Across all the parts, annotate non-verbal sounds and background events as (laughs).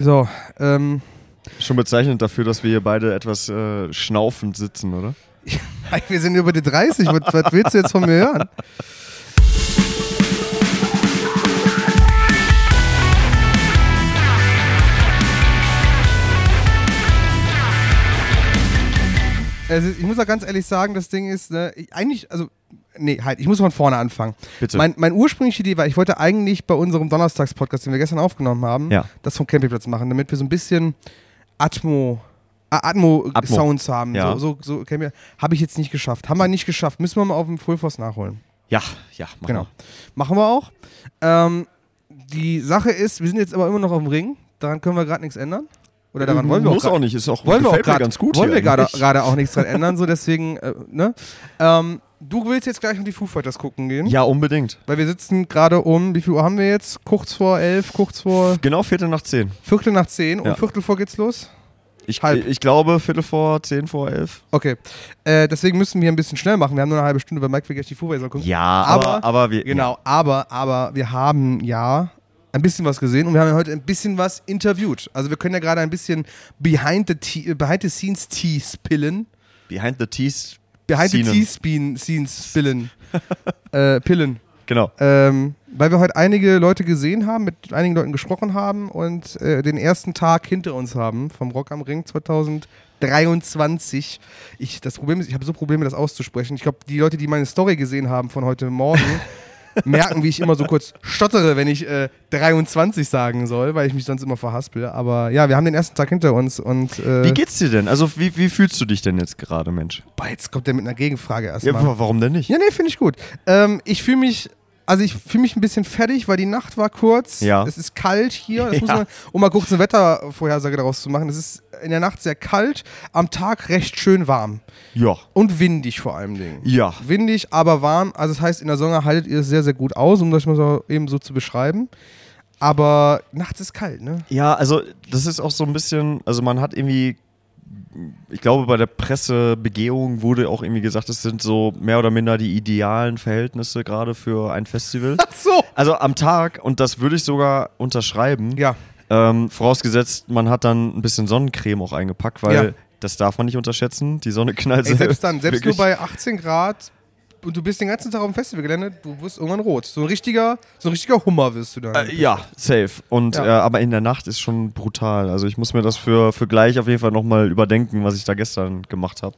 So, ähm, Schon bezeichnend dafür, dass wir hier beide etwas äh, schnaufend sitzen, oder? (laughs) wir sind über die 30. Was, was willst du jetzt von mir hören? Also ich muss auch ganz ehrlich sagen, das Ding ist, ne, ich, eigentlich, also, nee, halt, ich muss von vorne anfangen. Bitte. Mein, mein ursprüngliche Idee war, ich wollte eigentlich bei unserem Donnerstagspodcast, den wir gestern aufgenommen haben, Ja. das vom Campingplatz machen, damit wir so ein bisschen Atmo, äh, Atmo-Sounds haben. ja. So, so, so Habe ich jetzt nicht geschafft. Haben wir nicht geschafft. Müssen wir mal auf dem Full Force nachholen. Ja, ja, mach Genau. mal. Machen wir auch. Ähm, die Sache ist, wir sind jetzt aber immer noch auf dem Ring. Daran können wir gerade nichts ändern. Oder daran wollen wir Muss auch, grad- auch nicht, ist auch, wollen wir auch grad- ganz gut Wollen wir gerade auch nichts dran ändern, so deswegen, äh, ne? Ähm, du willst jetzt gleich noch die Foo Fighters gucken gehen? Ja, unbedingt. Weil wir sitzen gerade um, wie viel Uhr haben wir jetzt? Kurz vor elf, kurz vor Genau Viertel nach zehn. Viertel nach zehn. Um Ja. Viertel vor geht's los? Ich, Halb. ich glaube Viertel vor zehn vor elf. Okay. Äh, deswegen müssen wir ein bisschen schnell machen. Wir haben nur eine halbe Stunde, weil Mike will gleich die Foo Fighters gucken. Ja, Aber- aber, aber wir. Genau, aber, aber wir haben ja ein bisschen was gesehen und wir haben ja heute ein bisschen was interviewt. Also wir können ja gerade ein bisschen behind the, behind the scenes tea spillen. Behind the Tees. Behind the Scenen. tea spin, scenes spillen. (laughs) äh, pillen. Genau. Ähm, weil wir heute einige Leute gesehen haben, mit einigen Leuten gesprochen haben und äh, den ersten Tag hinter uns haben vom Rock am Ring 2023. Ich, das Problem ist, ich habe so Probleme, das auszusprechen. Ich glaube, die Leute, die meine Story gesehen haben von heute Morgen, (laughs) merken, wie ich immer so kurz stottere, wenn ich äh, 23 sagen soll, weil ich mich sonst immer verhaspel. Aber ja, wir haben den ersten Tag hinter uns und äh, Wie geht's dir denn? Also, wie, wie fühlst du dich denn jetzt gerade, Mensch? boah, jetzt kommt der mit einer Gegenfrage Ja, erstmal. wa- warum denn nicht? Ja, nee, finde ich gut. Ähm, ich fühle mich, also ich fühle mich ein bisschen fertig, weil die Nacht war kurz. Ja. Es ist kalt hier. (laughs) Ja. man, um mal kurz eine Wettervorhersage daraus zu machen. Es ist in der Nacht sehr kalt, am Tag recht schön warm. Ja. Und windig vor allem Dingen. Ja. Windig, aber warm. Also das heißt, in der Sonne haltet ihr es sehr, sehr gut aus, um das mal so eben so zu beschreiben. Aber nachts ist kalt, ne? Ja, also das ist auch so ein bisschen, also man hat irgendwie, ich glaube, bei der Pressebegehung wurde auch irgendwie gesagt, es sind so mehr oder minder die idealen Verhältnisse gerade für ein Festival. (laughs) Ach so. Also am Tag, und das würde ich sogar unterschreiben, Ja. ähm, vorausgesetzt, man hat dann ein bisschen Sonnencreme auch eingepackt, weil Ja. das darf man nicht unterschätzen. Die Sonne knallt Ey, selbst (laughs) dann, selbst nur bei 18 Grad und du bist den ganzen Tag auf dem Festivalgelände, du wirst irgendwann rot. So ein richtiger, so ein richtiger Hummer wirst du dann. Äh, ja, safe. Und Ja. Äh, aber in der Nacht ist schon brutal. Also ich muss mir das für, für gleich auf jeden Fall nochmal überdenken, was ich da gestern gemacht habe.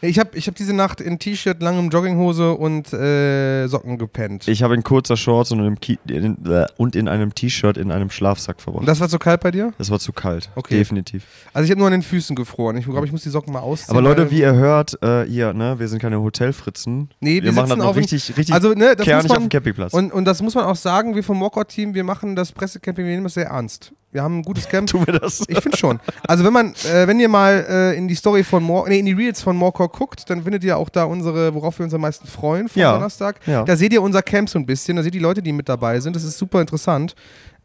Ich habe ich hab diese Nacht in T-Shirt, langem Jogginghose und äh, Socken gepennt. Ich habe in kurzer Shorts und in, äh, und in einem T-Shirt in einem Schlafsack verbracht. und das war so kalt bei dir? Das war zu kalt. Okay. Definitiv. Also ich habe nur an den Füßen gefroren. Ich glaube, ich muss die Socken mal ausziehen. Aber Leute, wie ihr hört, äh, hier, ne, wir sind keine Hotelfritzen. Nee, wir wir machen das noch richtig, richtig also, ne, das kernig muss man, auf dem Campingplatz. und, und das muss man auch sagen, wir vom Walkout-Team, wir machen das Pressecamping, wir nehmen das sehr ernst. Wir haben ein gutes (laughs) Camp. Tun wir das? Ich finde schon. Also wenn man, äh, wenn ihr mal äh, in die Story von Mor nee, in die Reels von Morcor guckt, dann findet ihr auch da unsere, worauf wir uns am meisten freuen, von Ja. Donnerstag. Ja. Da seht ihr unser Camp so ein bisschen, da seht ihr die Leute, die mit dabei sind. Das ist super interessant.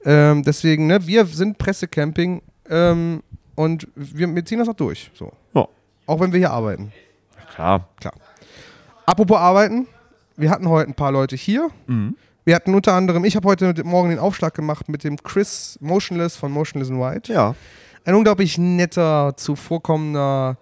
Ähm, deswegen, ne, wir sind Pressecamping ähm, und wir, wir ziehen das auch durch. So. Ja. Auch wenn wir hier arbeiten. Klar. Apropos arbeiten, wir hatten heute ein paar Leute hier. Mhm. Wir hatten unter anderem, ich habe heute morgen den Aufschlag gemacht mit dem Chris Motionless von Motionless in White. Ja. Ein unglaublich netter, zuvorkommender,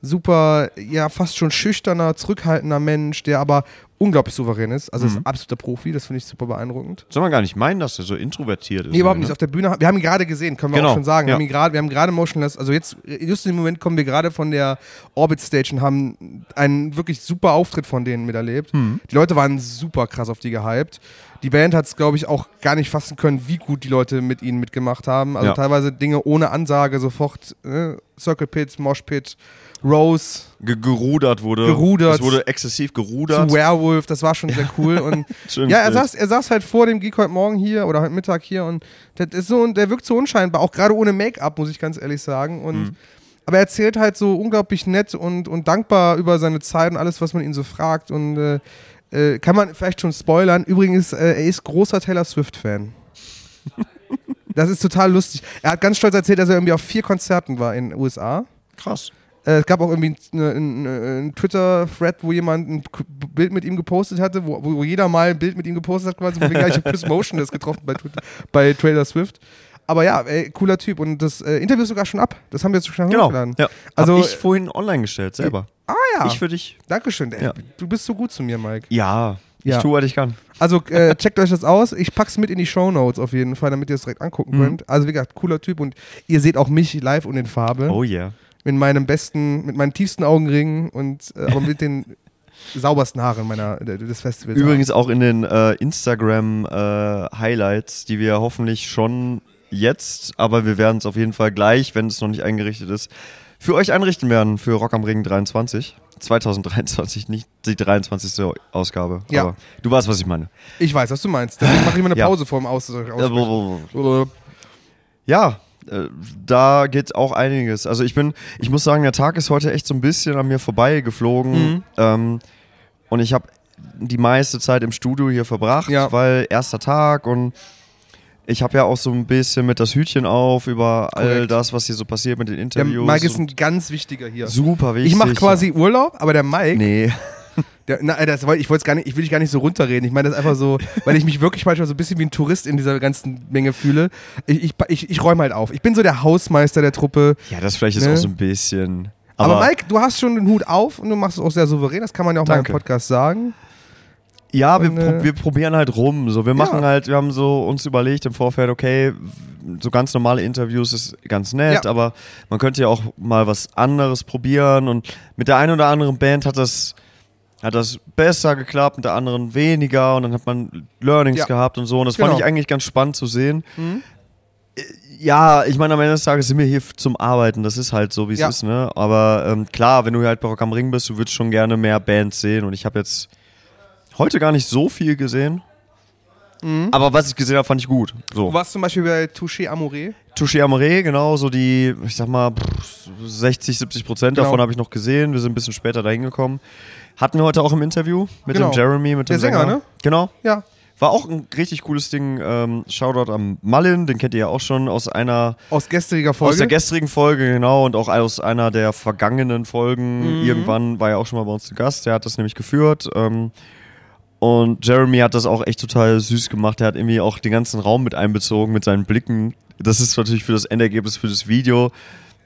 super, ja, fast schon schüchterner, zurückhaltender Mensch, der aber unglaublich souverän ist. Also ist Mhm. ein absoluter Profi, das finde ich super beeindruckend. Soll man gar nicht meinen, dass er so introvertiert ist. Nee, überhaupt ne? nicht. Auf der Bühne, wir haben ihn gerade gesehen, können wir Genau, auch schon sagen. Wir ja. haben ihn gerade, wir haben gerade Motionless, also jetzt, just im Moment kommen wir gerade von der Orbit Stage und haben einen wirklich super Auftritt von denen miterlebt. Mhm. Die Leute waren super krass auf die gehypt. Die Band hat es, glaube ich, auch gar nicht fassen können, wie gut die Leute mit ihnen mitgemacht haben. Also Ja. teilweise Dinge ohne Ansage, sofort äh, Circle Pit, Mosh Pit, Rose, Ge gerudert wurde. Gerudert. Es wurde exzessiv gerudert. zu Werewolf, das war schon sehr cool. Und (laughs) ja, er saß, er saß halt vor dem Geek heute Morgen hier oder heute Mittag hier und der, ist so, der wirkt so unscheinbar, auch gerade ohne Make-up, muss ich ganz ehrlich sagen. Und, Mhm. Aber er erzählt halt so unglaublich nett und, und dankbar über seine Zeit und alles, was man ihn so fragt. Und äh, äh, kann man vielleicht schon spoilern. Übrigens, äh, er ist großer Taylor Swift-Fan. (laughs) Das ist total lustig. Er hat ganz stolz erzählt, dass er irgendwie auf vier Konzerten war in den USA. Krass. Äh, es gab auch irgendwie einen ein, Twitter-Thread, wo jemand ein Bild mit ihm gepostet hatte, wo, wo jeder mal ein Bild mit ihm gepostet hat, quasi, wo wir gleich Chris Motion das getroffen bei, Twitter, bei Taylor Swift. aber ja, ey, cooler Typ. Und das äh, Interview ist sogar schon ab. Das haben wir jetzt schon Genau. hochgeladen. Ja. Also- Also ich vorhin online gestellt, selber. Ah ja, Ich für dich. Dankeschön. Ey, Ja. Du bist so gut zu mir, Mike. Ja, Ja. ich tue, was ich kann. Also äh, (laughs) checkt euch das aus. Ich pack's mit in die Show Notes auf jeden Fall, damit ihr es direkt angucken Mhm. könnt. Also wie gesagt, cooler Typ und ihr seht auch mich live und in Farbe. Oh yeah. Mit meinem besten, mit meinen tiefsten Augenringen und äh, aber mit den (laughs) saubersten Haaren meiner, äh, des Festivals. Übrigens auch in den äh, Instagram-Highlights, die wir hoffentlich schon jetzt, aber wir werden es auf jeden Fall gleich, wenn es noch nicht eingerichtet ist, für euch einrichten werden für Rock am Ring 23. 2023, nicht die 23. Ausgabe. Ja. Aber du weißt, was ich meine. Ich weiß, was du meinst. Deswegen mache ich mal eine Ja. Pause vorm Aus. aus Ja, äh, da geht auch einiges. Also ich bin, ich muss sagen, der Tag ist heute echt so ein bisschen an mir vorbeigeflogen. Mhm. Ähm, und ich habe die meiste Zeit im Studio hier verbracht, Ja. weil erster Tag und ich habe ja auch so ein bisschen mit das Hütchen auf über all Korrekt. das, was hier so passiert mit den Der Interviews. Mike ist ein ganz wichtiger hier. super wichtig. Ich mache quasi Urlaub, aber der Mike, Nee. Der, na, das, wollt- ich wollte gar nicht, ich will dich gar nicht so runterreden. Ich meine das einfach so, (laughs) weil ich mich wirklich manchmal so ein bisschen wie ein Tourist in dieser ganzen Menge fühle. Ich, ich, ich, ich räume halt auf. Ich bin so der Hausmeister der Truppe. Ja, das vielleicht ist Ne? auch so ein bisschen. Aber, Aber, Mike, du hast schon den Hut auf und du machst es auch sehr souverän. Das kann man ja auch mal Danke. im Podcast sagen. Ja, wir, Und, äh, pro wir probieren halt rum. So, wir machen Ja. halt, wir haben so uns überlegt im Vorfeld, okay, so ganz normale Interviews ist ganz nett, Ja. aber man könnte ja auch mal was anderes probieren. Und mit der einen oder anderen Band hat das, hat das besser geklappt, mit der anderen weniger und dann hat man Learnings Ja. gehabt und so. Und das Genau. fand ich eigentlich ganz spannend zu sehen. Mhm. Ja, ich meine, am Ende des Tages sind wir hier zum Arbeiten, das ist halt so, wie es Ja. ist, ne? Aber ähm, klar, wenn du halt bei Rock am Ring bist, du würdest schon gerne mehr Bands sehen und ich habe jetzt heute gar nicht so viel gesehen. Aber was ich gesehen habe, fand ich gut. So. Du warst zum Beispiel bei Touché Amoré. Touché Amoré, genau, so die, ich sag mal, pff, 60, 70 Prozent Genau. davon habe ich noch gesehen. Wir sind ein bisschen später dahin gekommen. Hatten wir heute auch im Interview mit Genau. dem Jeremy, mit Der dem Sänger, ne? Genau. Ja. War auch ein richtig cooles Ding. Ähm, Shoutout am Mullin, den kennt ihr ja auch schon aus einer Aus gestriger Folge. aus der gestrigen Folge, genau, und auch aus einer der vergangenen Folgen. Mhm. Irgendwann war er auch schon mal bei uns zu Gast. Der hat das nämlich geführt. Ähm, und Jeremy hat das auch echt total süß gemacht. Er hat irgendwie auch den ganzen Raum mit einbezogen mit seinen Blicken. Das ist natürlich für das Endergebnis, für das Video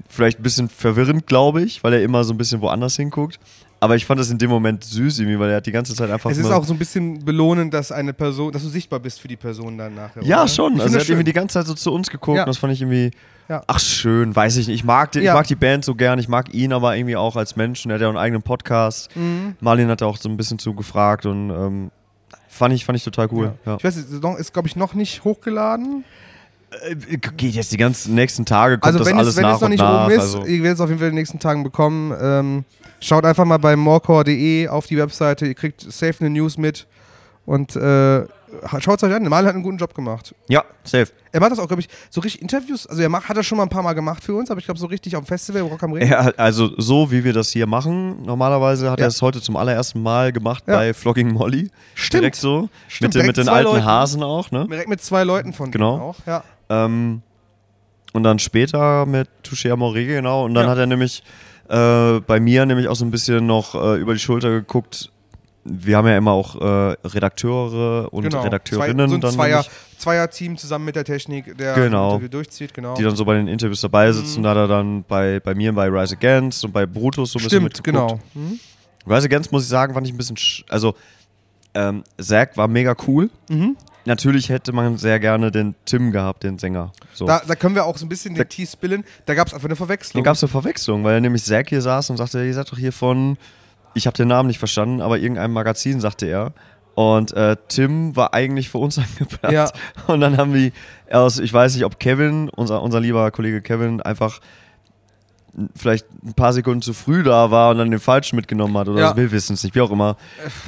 vielleicht ein bisschen verwirrend, glaube ich, weil er immer so ein bisschen woanders hinguckt. Aber ich fand das in dem Moment süß irgendwie, weil er hat die ganze Zeit einfach es ist auch so ein bisschen belohnend, dass eine Person, dass du sichtbar bist für die Person dann nachher. Ja, oder? schon. Ich Also er hat irgendwie die ganze Zeit so zu uns geguckt Ja. und das fand ich irgendwie. Ja. Ach schön, weiß ich nicht. Ich mag, den, Ja. ich mag die Band so gern, ich mag ihn aber irgendwie auch als Menschen. Er hat ja einen eigenen Podcast. Mhm. Marlin hat da auch so ein bisschen zu gefragt und ähm, fand, ich, fand ich total cool. Ja. Ich weiß, Saison ist, glaube ich, noch nicht hochgeladen. Äh, Geht jetzt die ganzen nächsten Tage, kommt Also das wenn, alles es, wenn nach es noch nicht nach. oben ist, also, ihr werdet es auf jeden Fall in den nächsten Tagen bekommen. Ähm, schaut einfach mal bei morecore.de auf die Webseite, ihr kriegt safe eine News mit und äh, schaut es euch an. Mal hat einen guten Job gemacht. ja, safe. Er macht das auch, glaube ich, so richtig Interviews. Also er macht, hat das schon mal ein paar Mal gemacht für uns, aber ich glaube so richtig auf dem Festival Rock am Ring. Er, also so wie wir das hier machen, normalerweise hat Ja. er es heute zum allerersten Mal gemacht Ja. bei Flogging Molly. Stimmt. Direkt so. Stimmt, mit, den- direkt mit den alten Leuten. Hasen auch, ne? Direkt mit zwei Leuten von Genau. denen auch. Ja. Ähm, und dann später mit Touché Amoré, genau. Und dann Ja. hat er nämlich äh, bei mir nämlich auch so ein bisschen noch äh, über die Schulter geguckt. Wir haben ja immer auch äh, Redakteure und Genau. Redakteurinnen, Zwei, so ein dann Zweier, Zweier-Team zusammen mit der Technik, der Genau. Interview durchzieht. Genau. die dann so bei den Interviews dabei sitzen. Da hat er dann bei, bei mir bei Rise Against und bei Brutus so ein bisschen Stimmt, mitgeguckt. genau. Mhm. Rise Against, muss ich sagen, fand ich ein bisschen. sch- Also, ähm, Zack war mega cool. Mhm. Natürlich hätte man sehr gerne den Tim gehabt, den Sänger. So. Da, da können wir auch so ein bisschen Da- den Tee spillen. Da gab es einfach eine Verwechslung. Dann gab es eine Verwechslung, weil nämlich Zack hier saß und sagte, ihr seid doch hier von, ich habe den Namen nicht verstanden, aber irgendeinem Magazin, sagte er. Und äh, Tim war eigentlich für uns (laughs) angeplant. Ja. Und dann haben wir aus, ich weiß nicht, ob Kevin, unser, unser lieber Kollege Kevin, einfach vielleicht ein paar Sekunden zu früh da war und dann den falschen mitgenommen hat oder Ja. so. wir wissen es nicht, wie auch immer.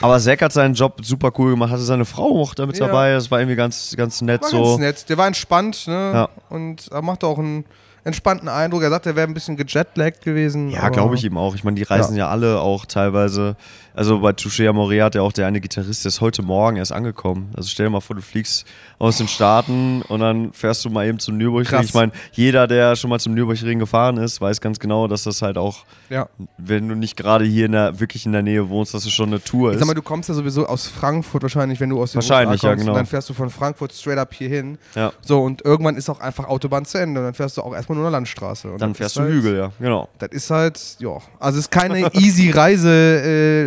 Aber Zack hat seinen Job super cool gemacht, hatte seine Frau auch damit Ja. dabei, das war irgendwie ganz, ganz nett war so. ganz nett. Der war entspannt, ne? Ja. Und er machte auch einen entspannten Eindruck. Er sagt, er wäre ein bisschen gejetlaggt gewesen. Ja, glaube ich ihm auch. Ich meine, die reisen ja. alle auch teilweise. Also bei Touché Amore hat ja auch der eine Gitarrist, der ist heute Morgen erst angekommen. Also stell dir mal vor, du fliegst aus den Staaten und dann fährst du mal eben zum Nürburgring. Krass. Ich meine, jeder, der schon mal zum Nürburgring gefahren ist, weiß ganz genau, dass das halt auch, Ja. wenn du nicht gerade hier in der, wirklich in der Nähe wohnst, dass es schon eine Tour Ich ist. sag mal, du kommst ja sowieso aus Frankfurt wahrscheinlich, wenn du aus den Wahrscheinlich, USA ja, kommst, genau. Und dann fährst du von Frankfurt straight up hier hin. ja. So, und irgendwann ist auch einfach Autobahn zu Ende. Und dann fährst du auch erstmal nur eine Landstraße. Und Dann fährst du halt, Hügel, ja, genau. Das ist halt, ja. Also es ist keine (laughs) easy Reise,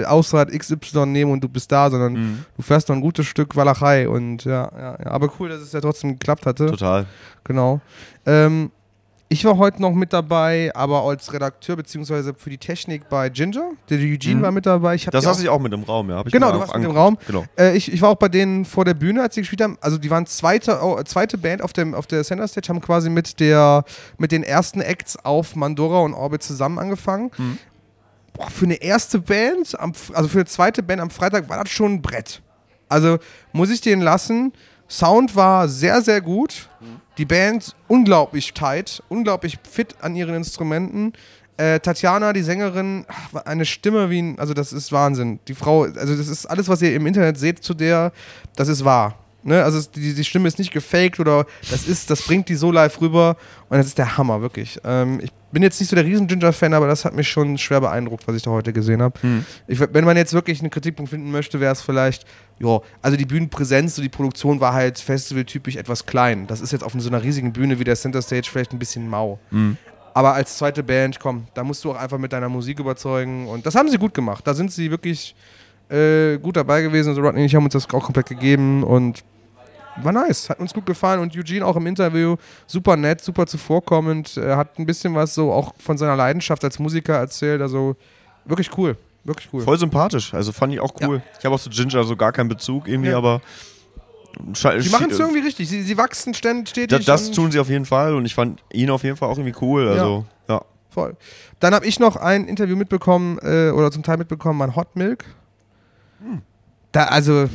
äh, Ausfahrt XY nehmen und du bist da, sondern Mhm. du fährst noch ein gutes Stück Walachei. Und ja, ja, ja. Aber cool, dass es ja trotzdem geklappt hatte. Total. Genau. Ähm, ich war heute noch mit dabei, aber als Redakteur beziehungsweise für die Technik bei Ginger. Der Eugene Mhm. war mit dabei. Das saß ich auch mit im Raum, ja. Genau, du warst mit im. Raum. Genau. Äh, ich, ich war auch bei denen vor der Bühne, als sie gespielt haben. Also die waren zweite, oh, zweite Band auf, dem, auf der Center Stage, haben quasi mit, der, mit den ersten Acts auf Mandora und Orbit zusammen angefangen. Mhm. Boah, für eine erste Band, am, also für eine zweite Band am Freitag war das schon ein Brett. Also muss ich denen lassen. Sound war sehr, sehr gut. Die Band unglaublich tight, unglaublich fit an ihren Instrumenten. Äh, Tatjana, die Sängerin, eine Stimme wie ein, also das ist Wahnsinn. Die Frau, also das ist alles, was ihr im Internet seht zu der, das ist wahr. Ne? Also die, die Stimme ist nicht gefaked oder das ist, das bringt die so live rüber und das ist der Hammer, wirklich. Ähm, ich bin jetzt nicht so der riesen Ginger-Fan, aber das hat mich schon schwer beeindruckt, was ich da heute gesehen habe. Hm. Wenn man jetzt wirklich einen Kritikpunkt finden möchte, wäre es vielleicht, ja, also die Bühnenpräsenz, so die Produktion war halt festivaltypisch etwas klein. Das ist jetzt auf so einer riesigen Bühne wie der Center Stage vielleicht ein bisschen mau. Mhm. Aber als zweite Band, komm, da musst du auch einfach mit deiner Musik überzeugen. Und das haben sie gut gemacht. Da sind sie wirklich äh, gut dabei gewesen. Also Rodney und ich haben uns das auch komplett gegeben und war nice. Hat uns gut gefallen. Und Eugene auch im Interview super nett, super zuvorkommend. Er hat ein bisschen was so auch von seiner Leidenschaft als Musiker erzählt. Also wirklich cool. Wirklich cool. Voll sympathisch. Also fand ich auch cool. Ich habe auch zu Ginger so gar keinen Bezug irgendwie, Ja. aber. Die machen es irgendwie richtig. Sie, sie wachsen ständig stetig. das, tun sie auf jeden Fall und ich fand ihn auf jeden Fall auch irgendwie cool. Also, ja. Voll. Dann habe ich noch ein Interview mitbekommen, äh, oder zum Teil mitbekommen an Hot Milk. Hm. Da, also,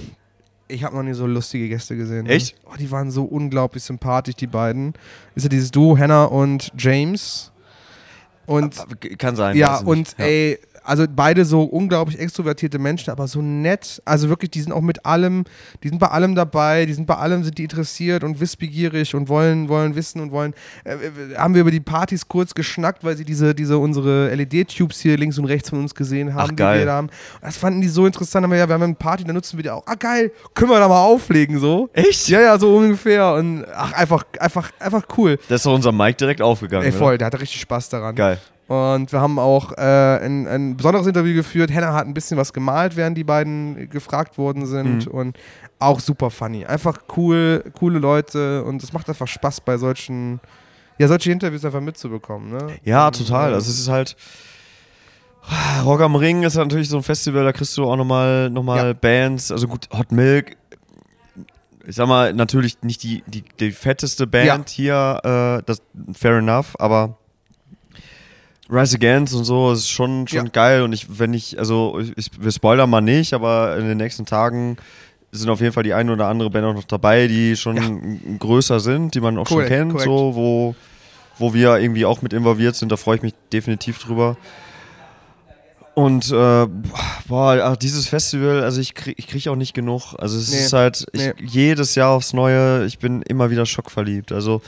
ich habe noch nie so lustige Gäste gesehen. ne? Echt? Oh, die waren so unglaublich sympathisch, die beiden. Ist ja dieses Duo, Hannah und James. Und Aber Kann sein. ja, und. Ja. ey, also beide so unglaublich extrovertierte Menschen, aber so nett. Also wirklich, die sind auch mit allem, die sind bei allem dabei, die sind bei allem, sind die interessiert und wissbegierig und wollen, wollen wissen und wollen. Äh, äh, haben wir über die Partys kurz geschnackt, weil sie diese, diese unsere LED-Tubes hier links und rechts von uns gesehen haben, Ach, geil. die wir da haben. Das fanden die so interessant. Haben wir, ja, wir haben eine Party, da nutzen wir die auch. Ah, geil, können wir da mal auflegen so. Echt? Ja, ja, so ungefähr. Und ach, einfach, einfach, einfach cool. Da ist doch unser Mike direkt aufgegangen. Ey, oder? voll, der hatte richtig Spaß daran. Geil. Und wir haben auch äh, ein, ein besonderes Interview geführt. Hannah hat ein bisschen was gemalt, während die beiden gefragt worden sind. Mhm. Und auch super funny. Einfach cool, coole Leute. Und es macht einfach Spaß, bei solchen, ja, solche Interviews einfach mitzubekommen. Ne? Ja, Und, total. äh, Also es ist halt. Rock am Ring ist natürlich so ein Festival, da kriegst du auch nochmal noch mal Ja. Bands. Also gut, Hot Milk. Ich sag mal, natürlich nicht die, die, die fetteste Band hier, äh, das fair enough, aber Rise Against und so ist schon, schon Ja. geil. Und ich, wenn ich, also ich, wir spoilern mal nicht, aber in den nächsten Tagen sind auf jeden Fall die eine oder andere Band auch noch dabei, die schon Ja. größer sind, die man auch Korrekt, schon kennt, korrekt. so, wo, wo wir irgendwie auch mit involviert sind. Da freue ich mich definitiv drüber. Und äh, boah, dieses Festival, also ich kriege ich krieg auch nicht genug. Also es Nee, ist halt ich, nee. jedes Jahr aufs Neue, ich bin immer wieder schockverliebt. Also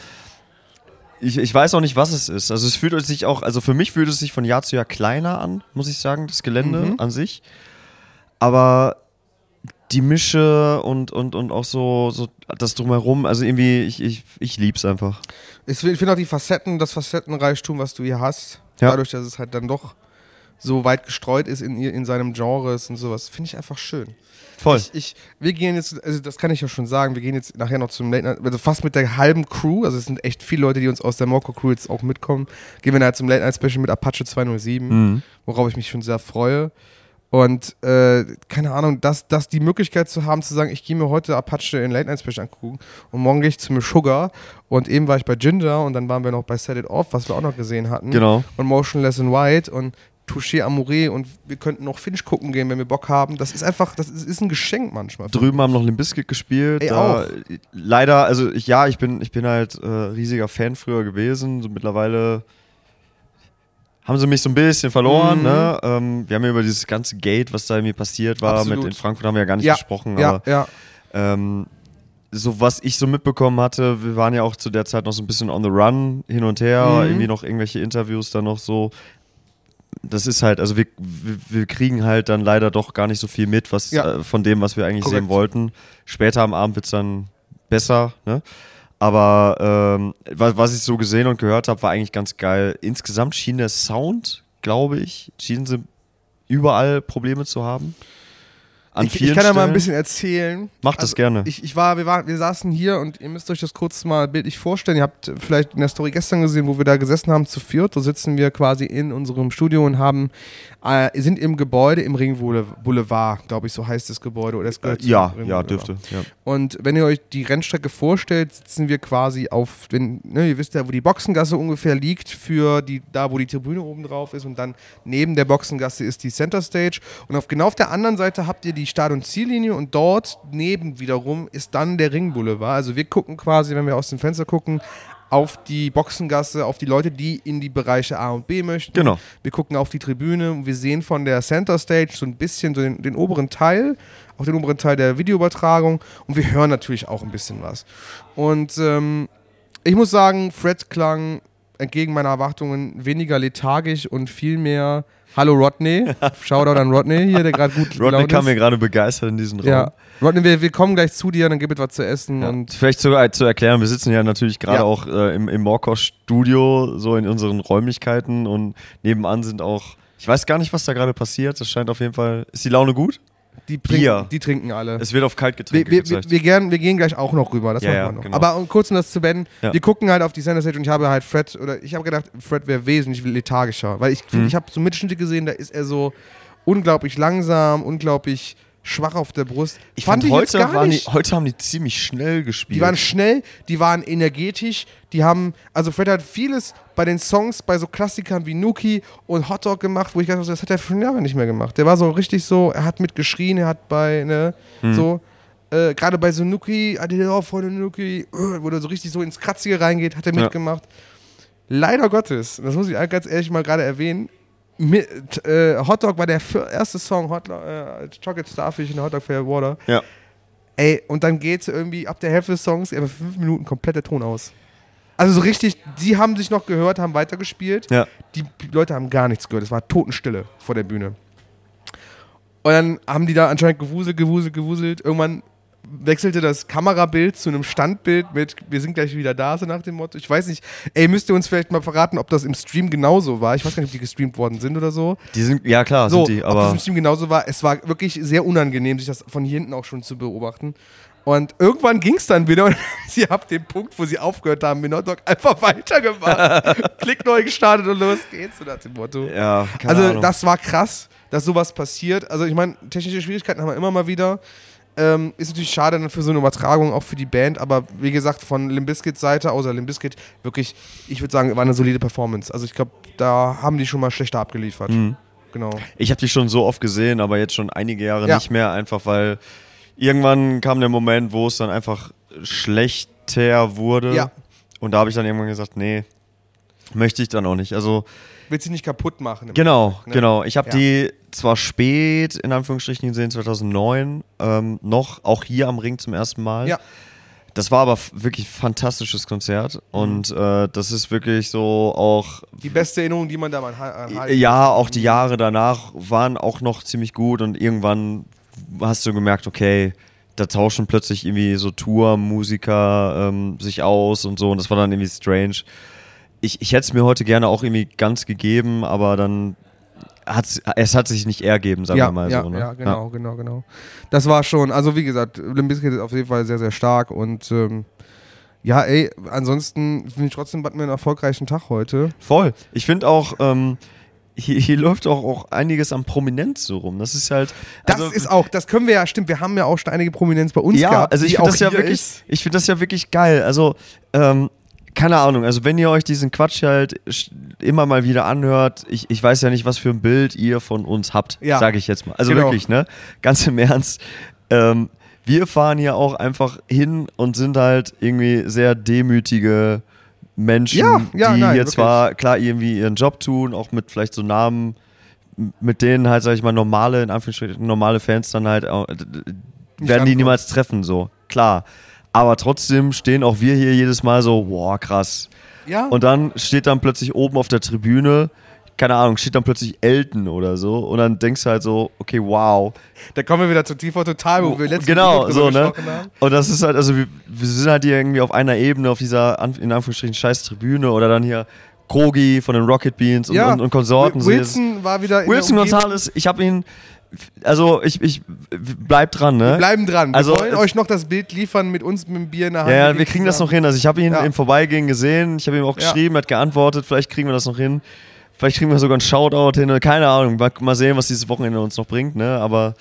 ich, ich weiß auch nicht, was es ist. Also es fühlt sich auch, also für mich fühlt es sich von Jahr zu Jahr kleiner an, muss ich sagen, das Gelände Mhm. an sich. Aber die Mische und, und, und auch so, so das drumherum, also irgendwie, ich, ich, ich lieb's einfach. Ich finde auch die Facetten, das Facettenreichtum, was du hier hast, Ja. dadurch, dass es halt dann doch so weit gestreut ist in, in seinem Genres und sowas, finde ich einfach schön. Voll. Ich, ich, wir gehen jetzt, also das kann ich ja schon sagen, wir gehen jetzt nachher noch zum Late Night, also fast mit der halben Crew, also es sind echt viele Leute, die uns aus der Morco Crew jetzt auch mitkommen, gehen wir nachher zum Late Night Special mit Apache 207, Mhm. worauf ich mich schon sehr freue. Und äh, keine Ahnung, dass, dass die Möglichkeit zu haben, zu sagen, ich gehe mir heute Apache in Late Night Special angucken und morgen gehe ich zu mir Sugar und eben war ich bei Ginger und dann waren wir noch bei Set It Off, was wir auch noch gesehen hatten. Genau. Und Motionless in White und Touché Amouré und wir könnten noch Finch gucken gehen, wenn wir Bock haben. Das ist einfach, das ist, ist ein Geschenk manchmal. Drüben haben noch Limbiskit gespielt. Ey, da, auch. Leider, also ich, ja, ich bin, ich bin halt äh, riesiger Fan früher gewesen. So mittlerweile haben sie mich so ein bisschen verloren. Mhm. Ne? Ähm, wir haben ja über dieses ganze Gate, was da irgendwie passiert war, Absolut. mit in Frankfurt haben wir ja gar nicht Ja, gesprochen. ja, Aber ja. ähm, so was ich so mitbekommen hatte, wir waren ja auch zu der Zeit noch so ein bisschen on the run, hin und her, Mhm. irgendwie noch irgendwelche Interviews dann noch so. Das ist halt, also wir, wir, kriegen halt dann leider doch gar nicht so viel mit, was Ja. äh, von dem, was wir eigentlich Korrekt. sehen wollten. Später am Abend wird es dann besser, ne? Aber ähm, was, was ich so gesehen und gehört habe, war eigentlich ganz geil. Insgesamt schien der Sound, glaube ich, schienen sie überall Probleme zu haben. An Ich, ich vielen kann ja mal ein Stellen. bisschen erzählen. Mach das Also, gerne. Ich, ich war, wir, waren, wir saßen hier und ihr müsst euch das kurz mal bildlich vorstellen. Ihr habt vielleicht in der Story gestern gesehen, wo wir da gesessen haben zu viert. So sitzen wir quasi in unserem Studio und haben, äh, sind im Gebäude im Ring Boulevard, glaube ich, so heißt das Gebäude. Oder es gehört zum ja, ja, dürfte. Ja. Und wenn ihr euch die Rennstrecke vorstellt, sitzen wir quasi auf, wenn, ne, ihr wisst ja, wo die Boxengasse ungefähr liegt, für die, da wo die Tribüne oben drauf ist und dann neben der Boxengasse ist die Center Stage und auf genau auf der anderen Seite habt ihr die Start- und Ziellinie und dort neben wiederum ist dann der Ring Boulevard. Also wir gucken quasi, wenn wir aus dem Fenster gucken, auf die Boxengasse, auf die Leute, die in die Bereiche A und B möchten. Genau. Wir gucken auf die Tribüne und wir sehen von der Center Stage so ein bisschen so den, den oberen Teil, auch den oberen Teil der Videoübertragung und wir hören natürlich auch ein bisschen was. Und ähm, ich muss sagen, Fred klang entgegen meiner Erwartungen weniger lethargisch und viel mehr Hallo Rodney. Shoutout an Rodney hier, der gerade gut Rodney kam mir gerade begeistert in diesen Raum. Ja, Rodney, wir, wir kommen gleich zu dir, dann gibt es was zu essen Ja. und Vielleicht sogar zu erklären, wir sitzen ja natürlich gerade Ja. auch äh, im, im Morkos-Studio, so in unseren Räumlichkeiten und nebenan sind auch, ich weiß gar nicht, was da gerade passiert, das scheint auf jeden Fall, ist die Laune gut? Die, Bier. trinken, die trinken alle. Es wird auf Kaltgetränke wir, wir, wir, gern, wir gehen gleich auch noch rüber, das Ja, machen ja, wir noch. genau. Aber um kurz um das zu beenden, Ja. wir gucken halt auf die Center Stage und ich habe halt Fred, oder ich habe gedacht, Fred wäre wesentlich lethargischer, weil ich finde, Mhm. ich habe so Mitschnitte gesehen, da ist er so unglaublich langsam, unglaublich schwach auf der Brust. ich Fand fand, heute, gar waren die, nicht. heute haben die ziemlich schnell gespielt. Die waren schnell, die waren energetisch, die haben, also Fred hat vieles bei den Songs, bei so Klassikern wie Nuki und Hot Dog gemacht, wo ich gedacht habe, das hat er schon Jahre nicht mehr gemacht. Der war so richtig so, er hat mitgeschrien, er hat bei, ne, Hm. so, äh, gerade bei so Nuki, hat er auch Freunde Nuki, äh, wo der so richtig so ins Kratzige reingeht, hat er Ja. mitgemacht. Leider Gottes, das muss ich ganz ehrlich mal gerade erwähnen, mit, äh, Hot Dog war der erste Song, Hot, äh, Chocolate Starfish in Hot Dog Fair Water. Ja. Ey, und dann geht irgendwie ab der Hälfte des Songs, etwa fünf Minuten, komplett der Ton aus. Also so richtig, die haben sich noch gehört, haben weitergespielt. Ja. Die Leute haben gar nichts gehört. Es war Totenstille vor der Bühne. Und dann haben die da anscheinend gewuselt, gewuselt, gewuselt. Irgendwann wechselte das Kamerabild zu einem Standbild mit Wir sind gleich wieder da, so nach dem Motto. Ich weiß nicht, ey, müsst ihr uns vielleicht mal verraten, ob das im Stream genauso war. Ich weiß gar nicht, ob die gestreamt worden sind oder so. Die sind, ja klar, So, sind die, ob das aber im Stream genauso war. Es war wirklich sehr unangenehm, sich das von hier hinten auch schon zu beobachten. Und irgendwann ging es dann wieder und (laughs) sie ab dem Punkt, wo sie aufgehört haben, mit Hotdog einfach weitergemacht. (laughs) Klick neu gestartet und los geht's, so nach dem Motto. ja, keine also Ahnung. das war krass, dass sowas passiert. Also ich meine, technische Schwierigkeiten haben wir immer mal wieder. Ähm, ist natürlich schade dann für so eine Übertragung, auch für die Band, aber wie gesagt, von Limbiskits Seite, außer Limbiskit, wirklich, ich würde sagen, war eine solide Performance. Also ich glaube, da haben die schon mal schlechter abgeliefert. Mhm. Genau. Ich habe die schon so oft gesehen, aber jetzt schon einige Jahre Ja. nicht mehr, einfach weil irgendwann kam der Moment, wo es dann einfach schlechter wurde. Ja. Und da habe ich dann irgendwann gesagt, nee, möchte ich dann auch nicht. Also Willst sie nicht kaputt machen. genau, Endeffekt, ne? genau. Ich habe Ja. die zwar spät in Anführungsstrichen gesehen, 2009, ähm, noch auch hier am Ring zum ersten Mal. Ja. Das war aber wirklich ein fantastisches Konzert und äh, das ist wirklich so auch Die beste Erinnerung, die man da mal ha- äh, halten ja, auch die Jahre danach waren auch noch ziemlich gut und irgendwann hast du gemerkt, okay, da tauschen plötzlich irgendwie so Tour-Musiker ähm, sich aus und so und das war dann irgendwie strange. Ich, ich hätte es mir heute gerne auch irgendwie ganz gegeben, aber dann es hat sich nicht ergeben, sagen ja, wir mal ja, so. Ne? ja, genau, genau, genau. Das war schon, also wie gesagt, Limp Bizkit ist auf jeden Fall sehr, sehr stark und ähm, ja, ey, ansonsten finde ich trotzdem hatten wir einen erfolgreichen Tag heute. Voll. Ich finde auch, ähm, hier, hier läuft auch, auch einiges an Prominenz so rum. Das ist halt. Das also- ist auch, das können wir ja, stimmt, wir haben ja auch schon einige Prominenz bei uns ja, gehabt. also ich finde das ja wirklich, ich finde das ja wirklich geil. Also, ähm, keine Ahnung, also wenn ihr euch diesen Quatsch halt immer mal wieder anhört, ich, ich weiß ja nicht, was für ein Bild ihr von uns habt, Ja. sage ich jetzt mal. Also Genau. wirklich, ne? Ganz im Ernst. Ähm, wir fahren hier auch einfach hin und sind halt irgendwie sehr demütige Menschen, Ja, ja, die nein, hier wirklich. zwar klar irgendwie ihren Job tun, auch mit vielleicht so Namen, mit denen halt, sag ich mal, normale, in Anführungsstrichen, normale Fans dann halt, auch, äh, werden die niemals treffen, so. Klar. Aber trotzdem stehen auch wir hier jedes Mal so, boah, krass. Ja. Und dann steht dann plötzlich oben auf der Tribüne, keine Ahnung, steht dann plötzlich Elton oder so. Und dann denkst du halt so, okay, wow. da kommen wir wieder zu TV Total, wo wir letztes Genau, Mal so, ne? haben. Und das ist halt, also wir, wir sind halt hier irgendwie auf einer Ebene, auf dieser, in Anführungsstrichen, scheiß Tribüne oder dann hier Krogi von den Rocket Beans und, und, und Konsorten. Wi- So, Wilson war wieder in Wilson. Gonzalez, ich habe ihn, also ich, ich bleib dran, ne? Wir bleiben dran. Wir Also, wollen es- euch noch das Bild liefern mit uns mit dem Bier in der Hand. Ja, ja, wir kriegen das noch hin. Also ich habe ihn Ja. im Vorbeigehen gesehen, ich habe ihm auch geschrieben, er hat geantwortet, vielleicht kriegen wir das noch hin. Vielleicht kriegen wir sogar einen Shoutout hin, keine Ahnung. Mal, sehen, was dieses Wochenende uns noch bringt, ne? Aber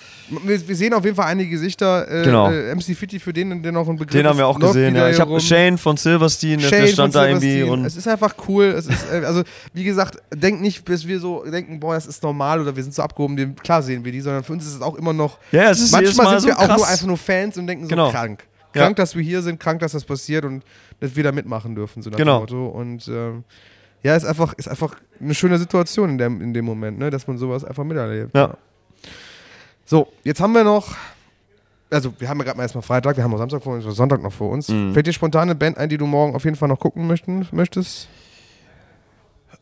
Wir, wir sehen auf jeden Fall einige Gesichter. Äh, Genau. Äh, MC Fitty, für den, der noch ein Begriff den haben wir auch gesehen, ja. Ich habe. Shane von Silverstein, Shane der stand von da irgendwie und es ist einfach cool. Es ist, äh, also, wie gesagt, denkt nicht, bis wir so denken, boah, das ist normal oder wir sind so abgehoben. Klar sehen wir die, sondern für uns ist es auch immer noch. ja, es ist manchmal Mal sind so wir auch krass. nur einfach nur Fans und denken so Genau. krank. Ja. Krank, dass wir hier sind, krank, dass das passiert und dass wir da mitmachen dürfen, so nach Genau. dem Motto. Und ähm, ja, ist einfach, ist einfach eine schöne Situation in dem, in dem Moment, ne, dass man sowas einfach miterlebt. Ja. So, jetzt haben wir noch. Also, wir haben ja gerade mal erstmal Freitag, wir haben auch Samstag vor uns, oder Sonntag noch vor uns. Mhm. Fällt dir spontan eine Band ein, die du morgen auf jeden Fall noch gucken möchten, möchtest?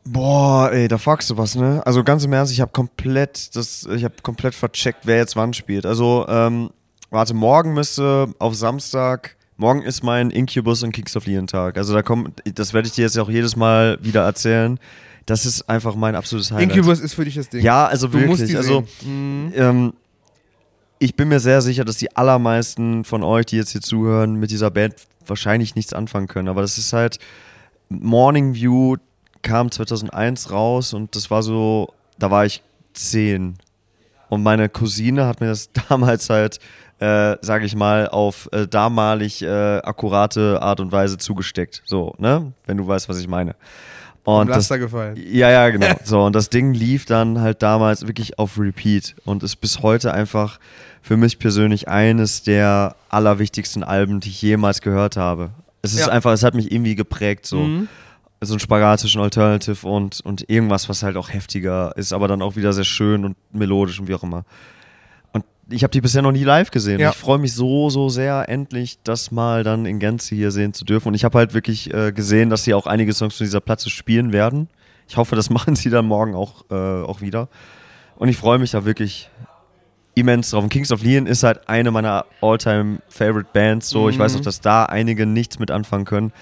Boah, ey, da fragst du was, ne? Also ganz im Ernst, ich habe komplett das, ich habe komplett vercheckt, wer jetzt wann spielt. Also, ähm, warte, morgen müsste auf Samstag, morgen ist mein Incubus und Kings of Leon Tag. Also da kommt, das werde ich dir jetzt auch jedes Mal wieder erzählen. Das ist einfach mein absolutes Highlight. Incubus ist für dich das Ding. Ja, also du musst wirklich. Also. Mhm. ähm, ich bin mir sehr sicher, dass die allermeisten von euch, die jetzt hier zuhören, mit dieser Band wahrscheinlich nichts anfangen können. Aber das ist halt Morning View kam 2001 raus und das war so, da war ich zehn. Und meine Cousine hat mir das (laughs) damals halt, äh, sage ich mal, auf äh, damalig äh, akkurate Art und Weise zugesteckt. So, ne? Wenn du weißt, was ich meine. Vom Und das, Laster gefallen. ja, ja, genau. So, und das Ding lief dann halt damals wirklich auf Repeat und ist bis heute einfach für mich persönlich eines der allerwichtigsten Alben, die ich jemals gehört habe. Es ist Ja. einfach, es hat mich irgendwie geprägt, so. Mhm. So ein Spagat zwischen Alternative und, und irgendwas, was halt auch heftiger ist, aber dann auch wieder sehr schön und melodisch und wie auch immer. Ich habe die bisher noch nie live gesehen. Ja. Ich freue mich so, so sehr, endlich das mal dann in Gänze hier sehen zu dürfen. Und ich habe halt wirklich äh, gesehen, dass sie auch einige Songs von dieser Platte spielen werden. Ich hoffe, das (laughs) machen sie dann morgen auch, äh, auch wieder. Und ich freue mich da wirklich immens drauf. Und Kings of Leon ist halt eine meiner all-time favorite Bands. So, ich weiß Mhm. auch, dass da einige nichts mit anfangen können.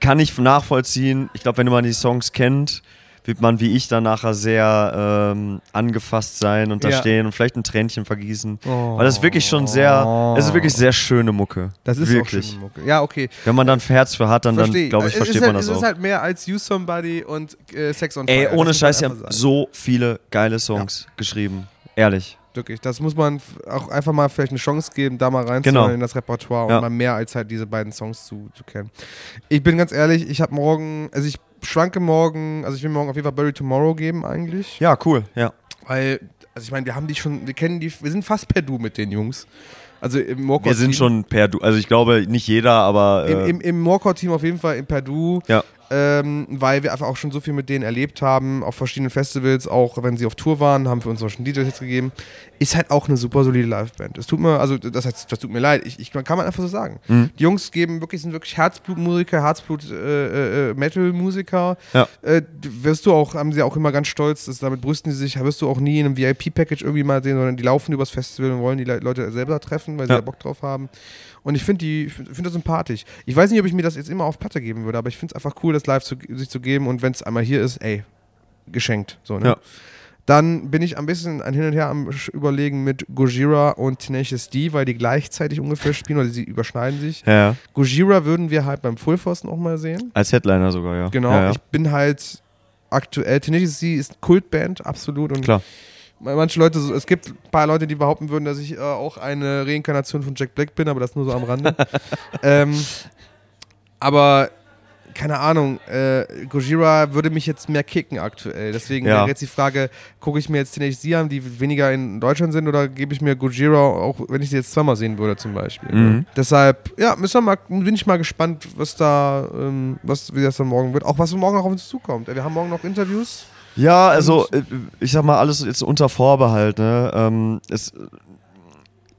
Kann ich nachvollziehen. Ich glaube, wenn man die Songs kennt, wird man wie ich dann nachher sehr ähm, angefasst sein und da Ja. stehen und vielleicht ein Tränchen vergießen. Oh. Weil das ist wirklich schon sehr, es ist wirklich sehr schöne Mucke. Das ist wirklich. auch schöne Mucke. Ja, okay. Wenn man dann Herz für hat, dann, dann glaube ich, Es versteht ist man halt, das Es auch. ist halt mehr als You Somebody und äh, Sex on Ey, Fire. ohne Das muss Scheiß, sie haben so viele geile Songs geschrieben. Ehrlich. Wirklich. Das muss man auch einfach mal vielleicht eine Chance geben, da mal reinzuhören Genau. in das Repertoire Ja. und mal mehr als halt diese beiden Songs zu, zu kennen. Ich bin ganz ehrlich, ich habe morgen, also ich schwanke morgen, also ich will morgen auf jeden Fall Bury Tomorrow geben eigentlich, Ja, cool. Ja. weil, also ich meine, wir haben die schon, wir kennen die, wir sind fast per Du mit den Jungs. Also im Morkor Wir sind schon per Du. Also ich glaube, nicht jeder, aber. Im, Äh, im, im Morkor-Team auf jeden Fall in Perdu, Ja. Ähm, weil wir einfach auch schon so viel mit denen erlebt haben, auf verschiedenen Festivals, auch wenn sie auf Tour waren, haben für uns auch schon jetzt gegeben. Ist halt auch eine super solide Liveband. Es tut mir, also das heißt, das tut mir leid, ich, ich, kann man einfach so sagen. Mhm. Die Jungs geben wirklich, sind wirklich Herzblutmusiker, Herzblut-Metal-Musiker. Ja. Äh, wirst du auch, haben sie auch immer ganz stolz, dass damit brüsten sie sich, wirst du auch nie in einem VIP-Package irgendwie mal sehen, sondern die laufen übers Festival und wollen die Le Leute selber treffen, weil sie Ja. da Bock drauf haben. Und ich finde die, das sympathisch. Ich weiß nicht, ob ich mir das jetzt immer auf Platte geben würde, aber ich finde es einfach cool, das live zu, sich zu geben und wenn es einmal hier ist, ey, geschenkt. So, ne? Ja. Dann bin ich ein bisschen ein Hin und Her am Überlegen mit Gojira und Tenacious D, weil die gleichzeitig ungefähr spielen oder sie überschneiden sich. ja. Gojira würden wir halt beim Full Force noch mal sehen. Als Headliner sogar, ja. Genau, Ja, ja. ich bin halt aktuell, Tenacious D ist Kultband, absolut. Und Klar. Manche Leute, es gibt ein paar Leute, die behaupten würden, dass ich äh, auch eine Reinkarnation von Jack Black bin, aber das nur so am Rande. (laughs) ähm, aber keine Ahnung, äh, Gojira würde mich jetzt mehr kicken aktuell. Deswegen Ja. wäre jetzt die Frage, gucke ich mir jetzt Tenacious D an, die weniger in Deutschland sind, oder gebe ich mir Gojira, auch wenn ich sie jetzt zweimal sehen würde zum Beispiel. Mhm. Deshalb, ja, müssen wir mal, bin ich mal gespannt, was da, ähm, was, wie das dann morgen wird. Auch was morgen noch auf uns zukommt. Wir haben morgen noch Interviews. Ja, also äh, ich sag mal, alles jetzt unter Vorbehalt, ne? Ähm, es,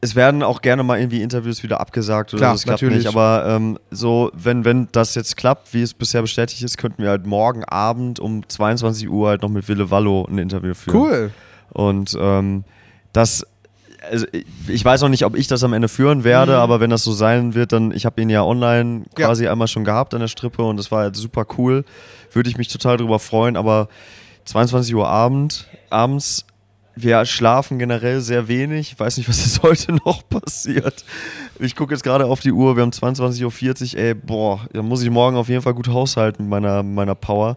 es werden auch gerne mal irgendwie Interviews wieder abgesagt oder Klar, so, das klappt natürlich. nicht. Aber ähm, so, wenn, wenn das jetzt klappt, wie es bisher bestätigt ist, könnten wir halt morgen Abend um 22 Uhr halt noch mit Wille Wallo ein Interview führen. Cool. Und ähm, das, also ich- weiß noch nicht, ob ich das am Ende führen werde, Mhm. aber wenn das so sein wird, dann, ich habe ihn ja online Ja. quasi einmal schon gehabt an der Strippe und das war halt super cool. Würde ich mich total drüber freuen, aber 22 Uhr Abend, abends, wir schlafen generell sehr wenig. Ich weiß nicht, was jetzt heute (laughs) noch passiert. Ich gucke jetzt gerade auf die Uhr, wir haben 22.40 Uhr, ey, boah, da muss ich morgen auf jeden Fall gut haushalten mit meiner, meiner Power.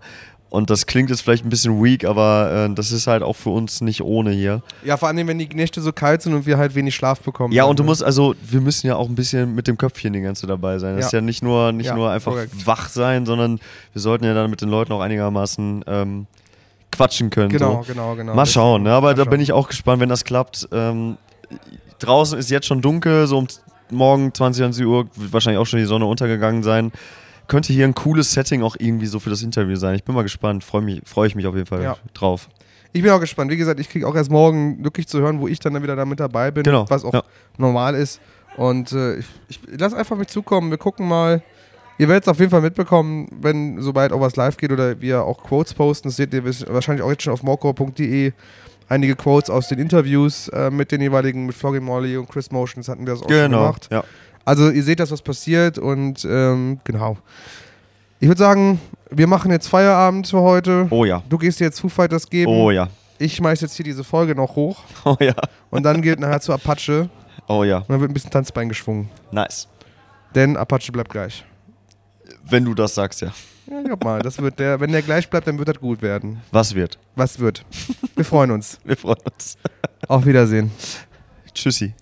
Und das klingt jetzt vielleicht ein bisschen weak, aber äh, das ist halt auch für uns nicht ohne hier. Ja, vor allem, wenn die Nächte so kalt sind und wir halt wenig Schlaf bekommen. Ja, und du ne? musst also, wir müssen ja auch ein bisschen mit dem Köpfchen die ganze dabei sein. Das Ja. ist ja nicht nur, nicht Ja, nur einfach korrekt. wach sein, sondern wir sollten ja dann mit den Leuten auch einigermaßen ähm, quatschen können. Genau, so. genau, genau. Mal schauen, ne? aber Mal da schauen. bin ich auch gespannt, wenn das klappt. Ähm, draußen ist jetzt schon dunkel, so um morgen 20 Uhr wird wahrscheinlich auch schon die Sonne untergegangen sein. Könnte hier ein cooles Setting auch irgendwie so für das Interview sein. Ich bin mal gespannt, freue mich, freu ich mich auf jeden Fall Ja. drauf. Ich bin auch gespannt. Wie gesagt, ich kriege auch erst morgen wirklich zu hören, wo ich dann wieder da mit dabei bin, Genau, was auch ja. normal ist. Und äh, ich, ich lass einfach mich zukommen. Wir gucken mal. Ihr werdet es auf jeden Fall mitbekommen, wenn sobald auch was live geht oder wir auch Quotes posten. Das seht ihr wahrscheinlich auch jetzt schon auf morco.de. Einige Quotes aus den Interviews äh, mit den jeweiligen, mit Flogging Molly und Chris Motions hatten wir das auch schon Genau. gemacht. Ja. Also ihr seht das, was passiert und ähm, genau. Ich würde sagen, wir machen jetzt Feierabend für heute. Oh ja. Du gehst jetzt Foo Fighters geben. Oh ja. Ich schmeiß jetzt hier diese Folge noch hoch (laughs) Oh ja. und dann geht nachher zu Apache Oh ja. und dann wird ein bisschen Tanzbein geschwungen. Nice. Denn Apache bleibt gleich. Wenn du das sagst, ja. Ja, glaub mal, das wird der, wenn der gleich bleibt, dann wird das gut werden. Was wird? Was wird? Wir freuen uns. (laughs) Wir freuen uns. Auf Wiedersehen. Tschüssi.